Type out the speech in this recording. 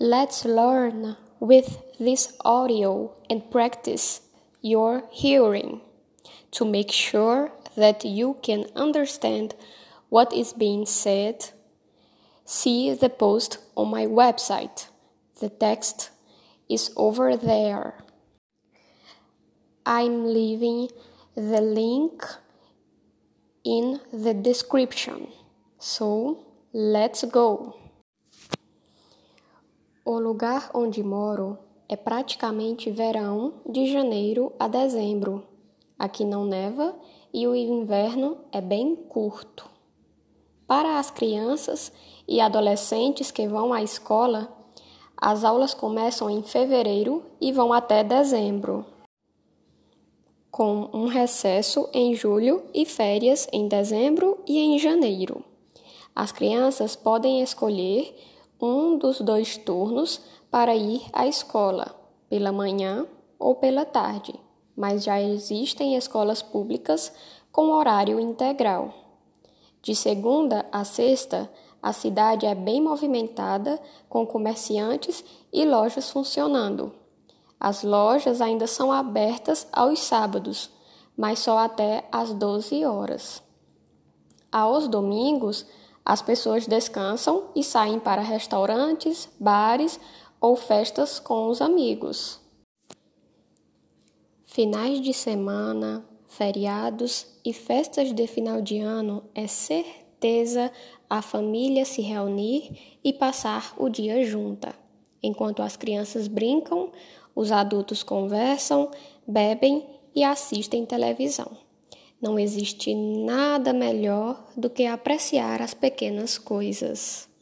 Let's learn with this audio and practice your hearing to make sure that you can understand what is being said. See the post on my website. The text is over there. I'm leaving the link in the description. So, let's go! O lugar onde moro é praticamente verão de janeiro a dezembro. Aqui não neva e o inverno é bem curto. Para as crianças e adolescentes que vão à escola, as aulas começam em fevereiro e vão até dezembro, com um recesso em julho e férias em dezembro e em janeiro. As crianças podem escolher um dos dois turnos para ir à escola, pela manhã ou pela tarde, mas já existem escolas públicas com horário integral. De segunda a sexta, a cidade é bem movimentada, com comerciantes e lojas funcionando. As lojas ainda são abertas aos sábados, mas só até às 12 horas. Aos domingos, as pessoas descansam e saem para restaurantes, bares ou festas com os amigos. Finais de semana, feriados e festas de final de ano é certeza a família se reunir e passar o dia junta. Enquanto as crianças brincam, os adultos conversam, bebem e assistem televisão. Não existe nada melhor do que apreciar as pequenas coisas.